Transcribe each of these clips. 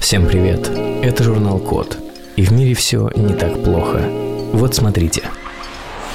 Всем привет! Это журнал Код. И в мире все не так плохо. Вот смотрите.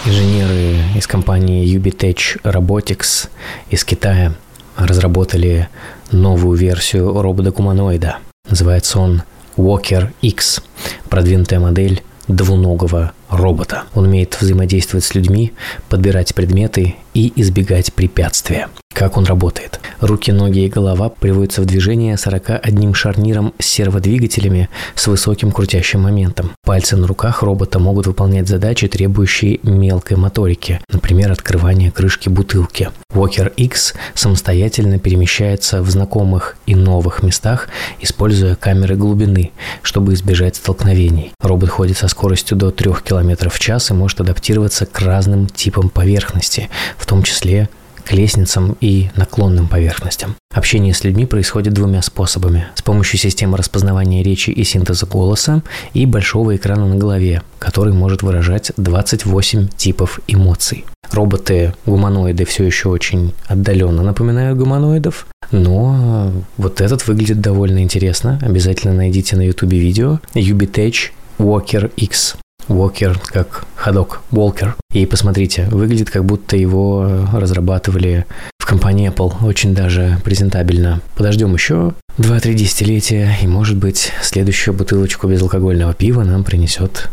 Инженеры из компании Ubitech Robotics из Китая разработали новую версию робота-гуманоида. Называется он Walker X. Продвинутая модель двуногого робота. Он умеет взаимодействовать с людьми, подбирать предметы и избегать препятствия. Как он работает? Руки, ноги и голова приводятся в движение 41 шарниром с серводвигателями с высоким крутящим моментом. Пальцы на руках робота могут выполнять задачи, требующие мелкой моторики, например, открывание крышки бутылки. Walker X самостоятельно перемещается в знакомых и новых местах, используя камеры глубины, чтобы избежать столкновений. Робот ходит со скоростью до 3 км в час и может адаптироваться к разным типам поверхности, в том числе к лестницам и наклонным поверхностям. Общение с людьми происходит двумя способами. С помощью системы распознавания речи и синтеза голоса и большого экрана на голове, который может выражать 28 типов эмоций. Роботы-гуманоиды все еще очень отдаленно напоминают гуманоидов, но вот этот выглядит довольно интересно. Обязательно найдите на YouTube видео Ubitech Walker X. Walker как ходок, Walker. И посмотрите, выглядит как будто его разрабатывали в компании Apple. Очень даже презентабельно. Подождем еще 2-3 десятилетия, и, может быть, следующую бутылочку безалкогольного пива нам принесет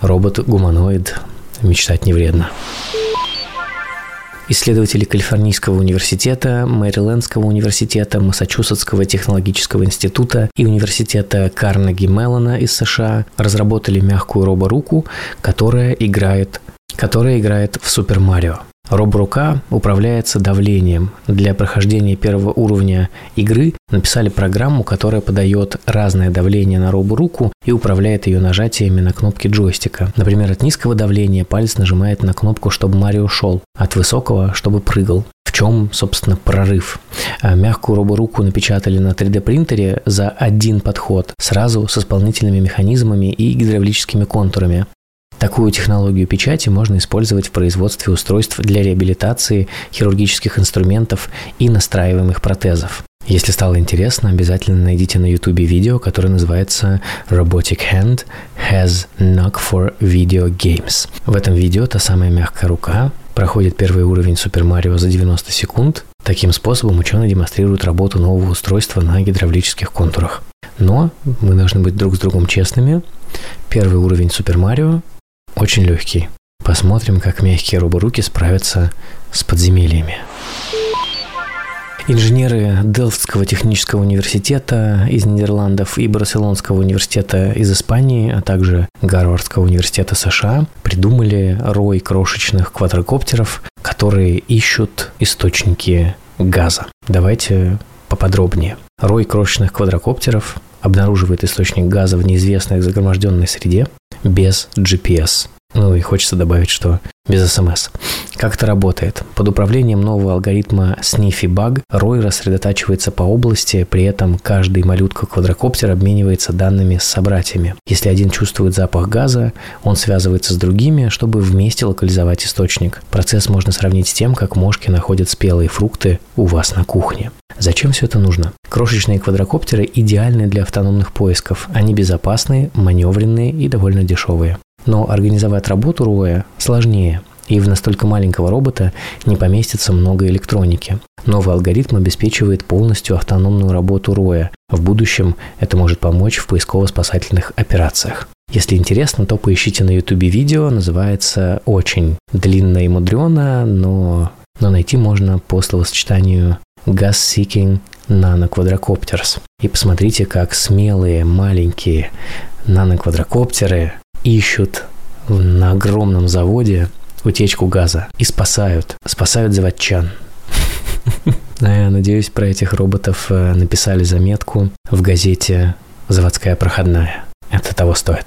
робот-гуманоид. Мечтать не вредно. Исследователи Калифорнийского университета, Мэрилендского университета, Массачусетского технологического института и университета Карнеги Меллона из США разработали мягкую роборуку, которая играет, которая играет в Супер Марио. Робрука управляется давлением. Для прохождения первого уровня игры написали программу, которая подает разное давление на роборуку и управляет ее нажатиями на кнопки джойстика. Например, от низкого давления палец нажимает на кнопку, чтобы Марио шел, от высокого, чтобы прыгал. В чем, собственно, прорыв? А мягкую роборуку напечатали на 3D принтере за один подход, сразу с исполнительными механизмами и гидравлическими контурами. Такую технологию печати можно использовать в производстве устройств для реабилитации хирургических инструментов и настраиваемых протезов. Если стало интересно, обязательно найдите на YouTube видео, которое называется Robotic Hand has knock for video games. В этом видео та самая мягкая рука проходит первый уровень Super Mario за 90 секунд. Таким способом ученые демонстрируют работу нового устройства на гидравлических контурах. Но мы должны быть друг с другом честными. Первый уровень Super Mario очень легкий. Посмотрим, как мягкие роборуки справятся с подземельями. Инженеры Делфтского технического университета из Нидерландов и Барселонского университета из Испании, а также Гарвардского университета США придумали рой крошечных квадрокоптеров, которые ищут источники газа. Давайте поподробнее. Рой крошечных квадрокоптеров обнаруживает источник газа в неизвестной загроможденной среде без GPS. Ну и хочется добавить, что без СМС. Как это работает? Под управлением нового алгоритма Sniffy Bug Рой рассредотачивается по области, при этом каждый малютка-квадрокоптер обменивается данными с собратьями. Если один чувствует запах газа, он связывается с другими, чтобы вместе локализовать источник. Процесс можно сравнить с тем, как мошки находят спелые фрукты у вас на кухне. Зачем все это нужно? Крошечные квадрокоптеры идеальны для автономных поисков. Они безопасные, маневренные и довольно дешевые. Но организовать работу роя сложнее, и в настолько маленького робота не поместится много электроники. Новый алгоритм обеспечивает полностью автономную работу роя. В будущем это может помочь в поисково-спасательных операциях. Если интересно, то поищите на YouTube видео, называется очень длинно и мудрено, но, но найти можно по словосочетанию Gas Seeking Nano И посмотрите, как смелые маленькие наноквадрокоптеры ищут на огромном заводе утечку газа и спасают, спасают заводчан. Я надеюсь, про этих роботов э, написали заметку в газете «Заводская проходная». Это того стоит.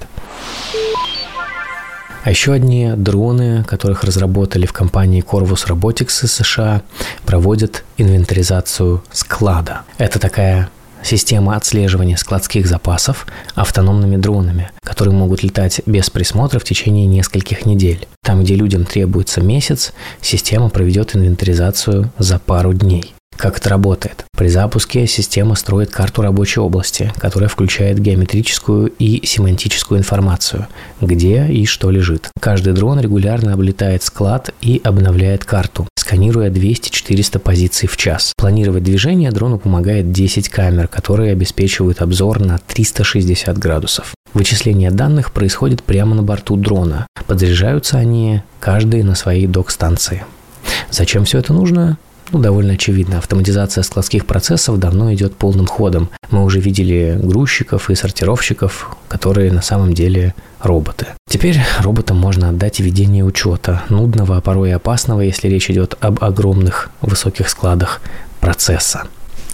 А еще одни дроны, которых разработали в компании Corvus Robotics из США, проводят инвентаризацию склада. Это такая система отслеживания складских запасов автономными дронами, которые могут летать без присмотра в течение нескольких недель. Там, где людям требуется месяц, система проведет инвентаризацию за пару дней. Как это работает? При запуске система строит карту рабочей области, которая включает геометрическую и семантическую информацию, где и что лежит. Каждый дрон регулярно облетает склад и обновляет карту, сканируя 200-400 позиций в час. Планировать движение дрону помогает 10 камер, которые обеспечивают обзор на 360 градусов. Вычисление данных происходит прямо на борту дрона. Подзаряжаются они каждый на своей док-станции. Зачем все это нужно? Ну, довольно очевидно. Автоматизация складских процессов давно идет полным ходом. Мы уже видели грузчиков и сортировщиков, которые на самом деле роботы. Теперь роботам можно отдать ведение учета, нудного, а порой и опасного, если речь идет об огромных высоких складах процесса.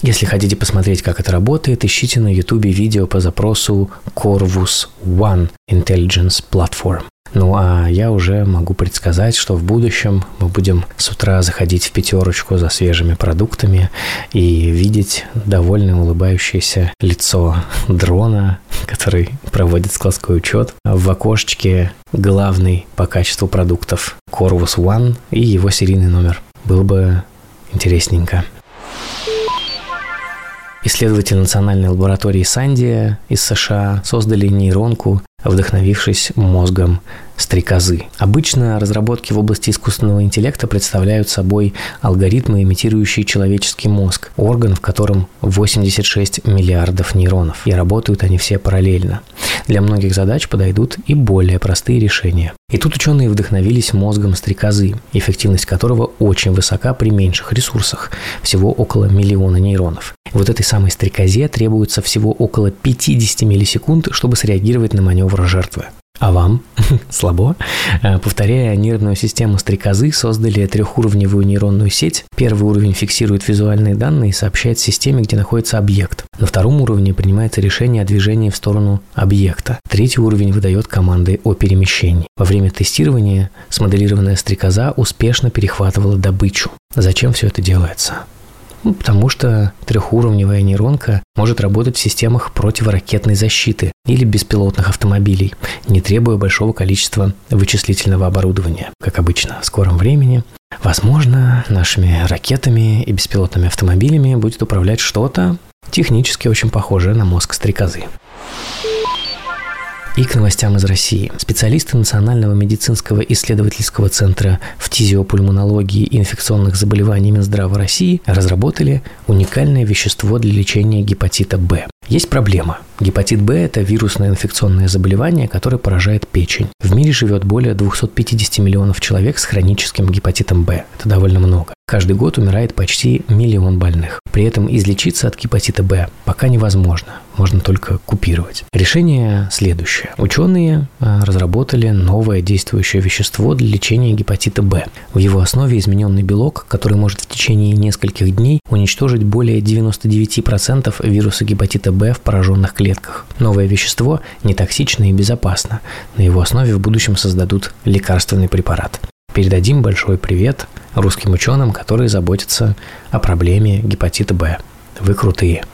Если хотите посмотреть, как это работает, ищите на YouTube видео по запросу Corvus One Intelligence Platform. Ну а я уже могу предсказать, что в будущем мы будем с утра заходить в пятерочку за свежими продуктами и видеть довольно улыбающееся лицо дрона, который проводит складской учет. В окошечке главный по качеству продуктов Corvus One и его серийный номер. Было бы интересненько. Исследователи Национальной лаборатории Сандия из США создали нейронку, вдохновившись мозгом стрекозы. Обычно разработки в области искусственного интеллекта представляют собой алгоритмы, имитирующие человеческий мозг, орган, в котором 86 миллиардов нейронов, и работают они все параллельно. Для многих задач подойдут и более простые решения. И тут ученые вдохновились мозгом стрекозы, эффективность которого очень высока при меньших ресурсах, всего около миллиона нейронов. Вот этой самой стрекозе требуется всего около 50 миллисекунд, чтобы среагировать на маневр жертвы. А вам? Слабо? Э, повторяя нервную систему стрекозы, создали трехуровневую нейронную сеть. Первый уровень фиксирует визуальные данные и сообщает системе, где находится объект. На втором уровне принимается решение о движении в сторону объекта. Третий уровень выдает команды о перемещении. Во время тестирования смоделированная стрекоза успешно перехватывала добычу. Зачем все это делается? Ну, потому что трехуровневая нейронка может работать в системах противоракетной защиты или беспилотных автомобилей, не требуя большого количества вычислительного оборудования. Как обычно, в скором времени Возможно, нашими ракетами и беспилотными автомобилями будет управлять что-то технически очень похожее на мозг стрекозы. И к новостям из России. Специалисты Национального медицинского исследовательского центра фтизиопульмонологии и инфекционных заболеваний Минздрава России разработали уникальное вещество для лечения гепатита Б. Есть проблема. Гепатит Б – это вирусное инфекционное заболевание, которое поражает печень. В мире живет более 250 миллионов человек с хроническим гепатитом Б. Это довольно много. Каждый год умирает почти миллион больных. При этом излечиться от гепатита Б пока невозможно, можно только купировать. Решение следующее. Ученые а, разработали новое действующее вещество для лечения гепатита Б. В его основе измененный белок, который может в течение нескольких дней уничтожить более 99% вируса гепатита Б в пораженных клетках. Новое вещество не токсично и безопасно. На его основе в будущем создадут лекарственный препарат. Передадим большой привет русским ученым, которые заботятся о проблеме гепатита Б. Вы крутые.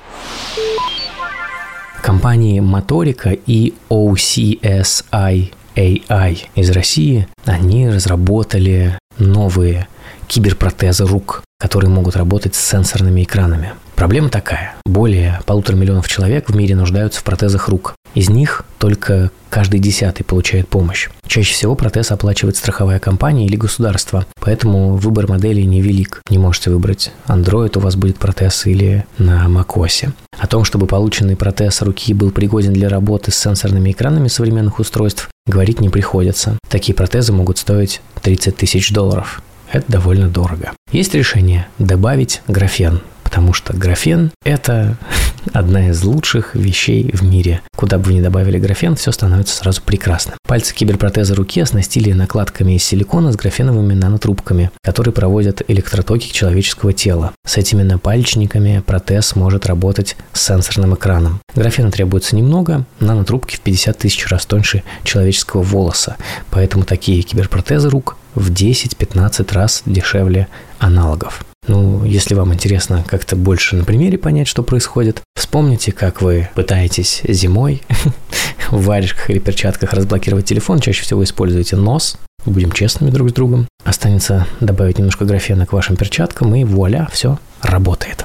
Компании Моторика и OCSI AI из России, они разработали новые киберпротезы рук, которые могут работать с сенсорными экранами. Проблема такая. Более полутора миллионов человек в мире нуждаются в протезах рук. Из них только каждый десятый получает помощь. Чаще всего протез оплачивает страховая компания или государство, поэтому выбор моделей невелик. Не можете выбрать Android, у вас будет протез или на macOS. О том, чтобы полученный протез руки был пригоден для работы с сенсорными экранами современных устройств, говорить не приходится. Такие протезы могут стоить 30 тысяч долларов. Это довольно дорого. Есть решение добавить графен потому что графен – это одна из лучших вещей в мире. Куда бы вы ни добавили графен, все становится сразу прекрасно. Пальцы киберпротеза руки оснастили накладками из силикона с графеновыми нанотрубками, которые проводят электротоки человеческого тела. С этими напальчниками протез может работать с сенсорным экраном. Графена требуется немного, нанотрубки в 50 тысяч раз тоньше человеческого волоса, поэтому такие киберпротезы рук в 10-15 раз дешевле аналогов. Ну, если вам интересно как-то больше на примере понять, что происходит, вспомните, как вы пытаетесь зимой в варежках или перчатках разблокировать телефон. Чаще всего используете нос. будем честными друг с другом. Останется добавить немножко графена к вашим перчаткам, и вуаля, все работает.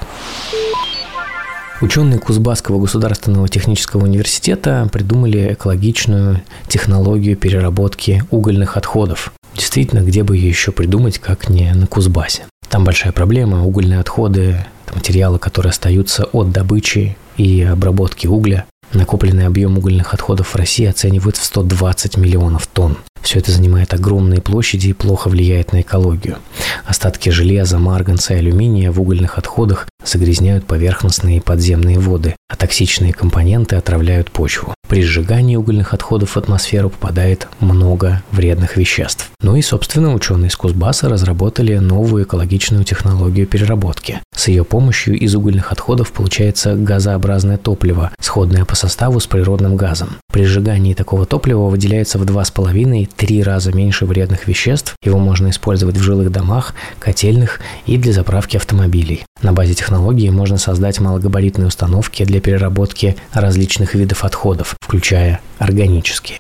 Ученые Кузбасского государственного технического университета придумали экологичную технологию переработки угольных отходов. Действительно, где бы ее еще придумать, как не на Кузбассе. Там большая проблема. Угольные отходы, материалы, которые остаются от добычи и обработки угля. Накопленный объем угольных отходов в России оценивают в 120 миллионов тонн. Все это занимает огромные площади и плохо влияет на экологию. Остатки железа, марганца и алюминия в угольных отходах загрязняют поверхностные и подземные воды, а токсичные компоненты отравляют почву. При сжигании угольных отходов в атмосферу попадает много вредных веществ. Ну и, собственно, ученые из Кузбасса разработали новую экологичную технологию переработки. С ее помощью из угольных отходов получается газообразное топливо, сходное по составу с природным газом. При сжигании такого топлива выделяется в 2,5-3 раза меньше вредных веществ. Его можно использовать в жилых домах, котельных и для заправки автомобилей. На базе технологии можно создать малогабаритные установки для переработки различных видов отходов, включая органические.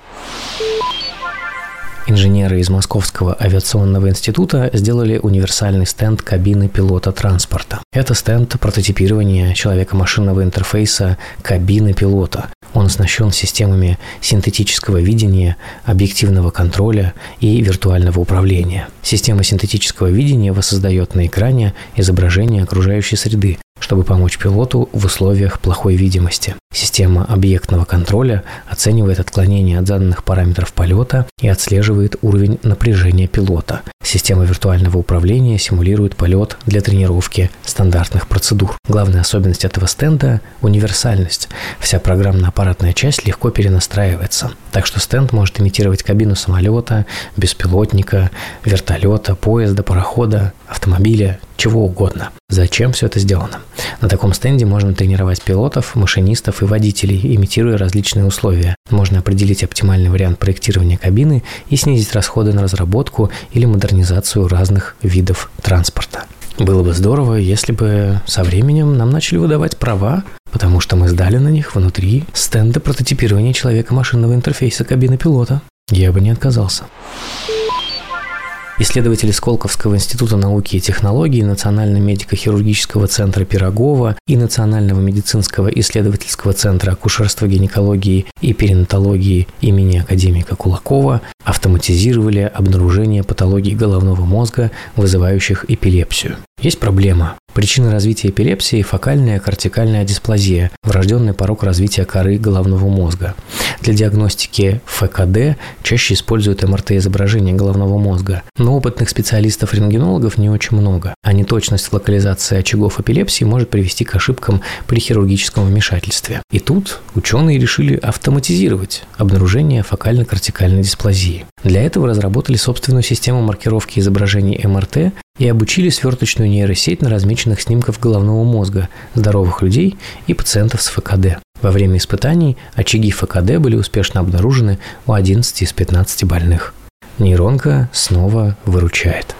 Инженеры из Московского авиационного института сделали универсальный стенд кабины пилота транспорта. Это стенд прототипирования человека-машинного интерфейса кабины пилота. Он оснащен системами синтетического видения, объективного контроля и виртуального управления. Система синтетического видения воссоздает на экране изображение окружающей среды, чтобы помочь пилоту в условиях плохой видимости. Система объектного контроля оценивает отклонения от заданных параметров полета и отслеживает уровень напряжения пилота. Система виртуального управления симулирует полет для тренировки стандартных процедур. Главная особенность этого стенда – универсальность. Вся программно-аппаратная часть легко перенастраивается. Так что стенд может имитировать кабину самолета, беспилотника, вертолета, поезда, парохода, автомобиля, чего угодно. Зачем все это сделано? На таком стенде можно тренировать пилотов, машинистов и водителей, имитируя различные условия. Можно определить оптимальный вариант проектирования кабины и снизить расходы на разработку или модернизацию разных видов транспорта. Было бы здорово, если бы со временем нам начали выдавать права, потому что мы сдали на них внутри стенда прототипирования человека-машинного интерфейса кабины пилота. Я бы не отказался. Исследователи Сколковского института науки и технологий, Национального медико-хирургического центра Пирогова и Национального медицинского исследовательского центра акушерства, гинекологии и перинатологии имени академика Кулакова автоматизировали обнаружение патологий головного мозга, вызывающих эпилепсию. Есть проблема. Причина развития эпилепсии – фокальная кортикальная дисплазия, врожденный порог развития коры головного мозга. Для диагностики ФКД чаще используют МРТ-изображение головного мозга, но опытных специалистов-рентгенологов не очень много, а неточность локализации очагов эпилепсии может привести к ошибкам при хирургическом вмешательстве. И тут ученые решили автоматизировать обнаружение фокально-кортикальной дисплазии. Для этого разработали собственную систему маркировки изображений МРТ и обучили сверточную нейросеть на размеченных снимках головного мозга здоровых людей и пациентов с ФКД. Во время испытаний очаги ФКД были успешно обнаружены у 11 из 15 больных. Нейронка снова выручает.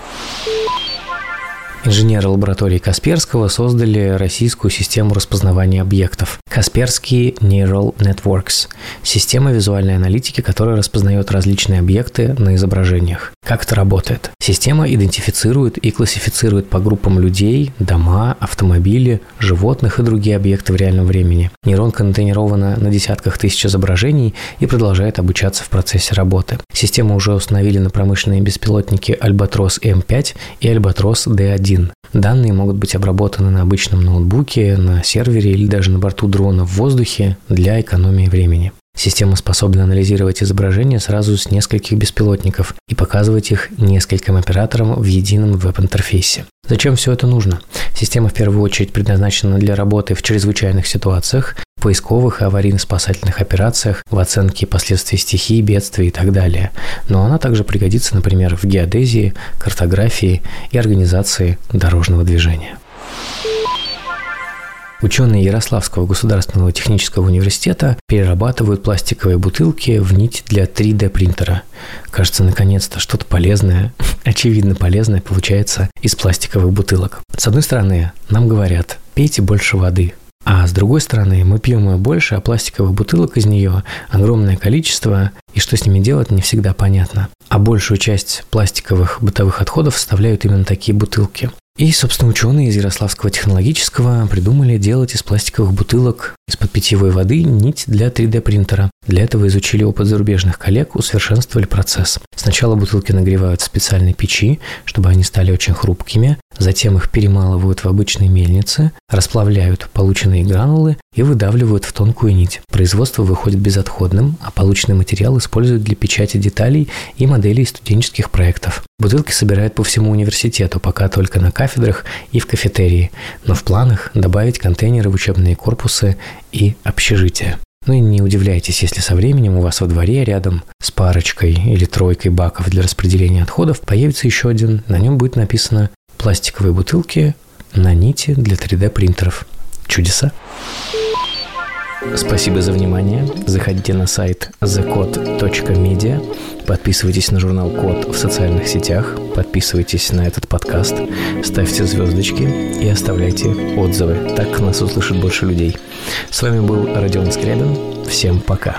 Инженеры лаборатории Касперского создали российскую систему распознавания объектов. Касперский Neural Networks – система визуальной аналитики, которая распознает различные объекты на изображениях. Как это работает? Система идентифицирует и классифицирует по группам людей, дома, автомобили, животных и другие объекты в реальном времени. Нейронка натренирована на десятках тысяч изображений и продолжает обучаться в процессе работы. Систему уже установили на промышленные беспилотники Albatros M5 и Albatros D1 один. Данные могут быть обработаны на обычном ноутбуке, на сервере или даже на борту дрона в воздухе для экономии времени. Система способна анализировать изображения сразу с нескольких беспилотников и показывать их нескольким операторам в едином веб-интерфейсе. Зачем все это нужно? Система в первую очередь предназначена для работы в чрезвычайных ситуациях, поисковых и аварийно-спасательных операциях, в оценке последствий стихий, бедствий и так далее. Но она также пригодится, например, в геодезии, картографии и организации дорожного движения. Ученые Ярославского государственного технического университета перерабатывают пластиковые бутылки в нить для 3D принтера. Кажется, наконец-то что-то полезное, очевидно полезное получается из пластиковых бутылок. С одной стороны, нам говорят, пейте больше воды, а с другой стороны, мы пьем ее больше, а пластиковых бутылок из нее огромное количество, и что с ними делать не всегда понятно. а большую часть пластиковых бытовых отходов составляют именно такие бутылки. И, собственно, ученые из Ярославского технологического придумали делать из пластиковых бутылок из-под питьевой воды нить для 3D-принтера. Для этого изучили опыт зарубежных коллег, усовершенствовали процесс. Сначала бутылки нагревают в специальной печи, чтобы они стали очень хрупкими, затем их перемалывают в обычной мельнице, расплавляют полученные гранулы и выдавливают в тонкую нить. Производство выходит безотходным, а полученный материал используют для печати деталей и моделей студенческих проектов. Бутылки собирают по всему университету, пока только на кафедрах и в кафетерии, но в планах добавить контейнеры в учебные корпусы и общежития. Ну и не удивляйтесь, если со временем у вас во дворе рядом с парочкой или тройкой баков для распределения отходов появится еще один. На нем будет написано «пластиковые бутылки на нити для 3D принтеров». Чудеса! Спасибо за внимание. Заходите на сайт thecode.media, подписывайтесь на журнал Код в социальных сетях, подписывайтесь на этот подкаст, ставьте звездочки и оставляйте отзывы. Так нас услышит больше людей. С вами был Родион Скрябин. Всем пока.